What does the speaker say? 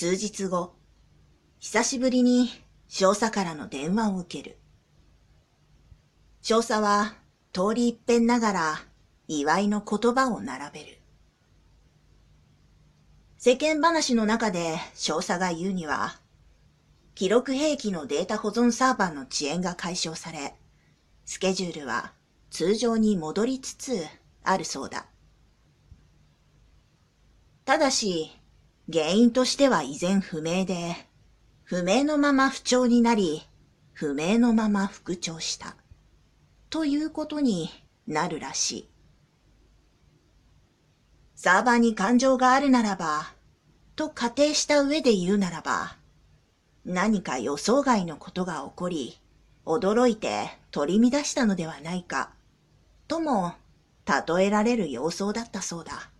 数日後、久しぶりに少佐からの電話を受ける。少佐は通り一遍ながら祝いの言葉を並べる。世間話の中で少佐が言うには、記録兵器のデータ保存サーバーの遅延が解消され、スケジュールは通常に戻りつつあるそうだ。ただし、原因としては依然不明で、不明のまま不調になり、不明のまま復調した。ということになるらしい。サーバーに感情があるならば、と仮定した上で言うならば、何か予想外のことが起こり、驚いて取り乱したのではないか、とも例えられる様相だったそうだ。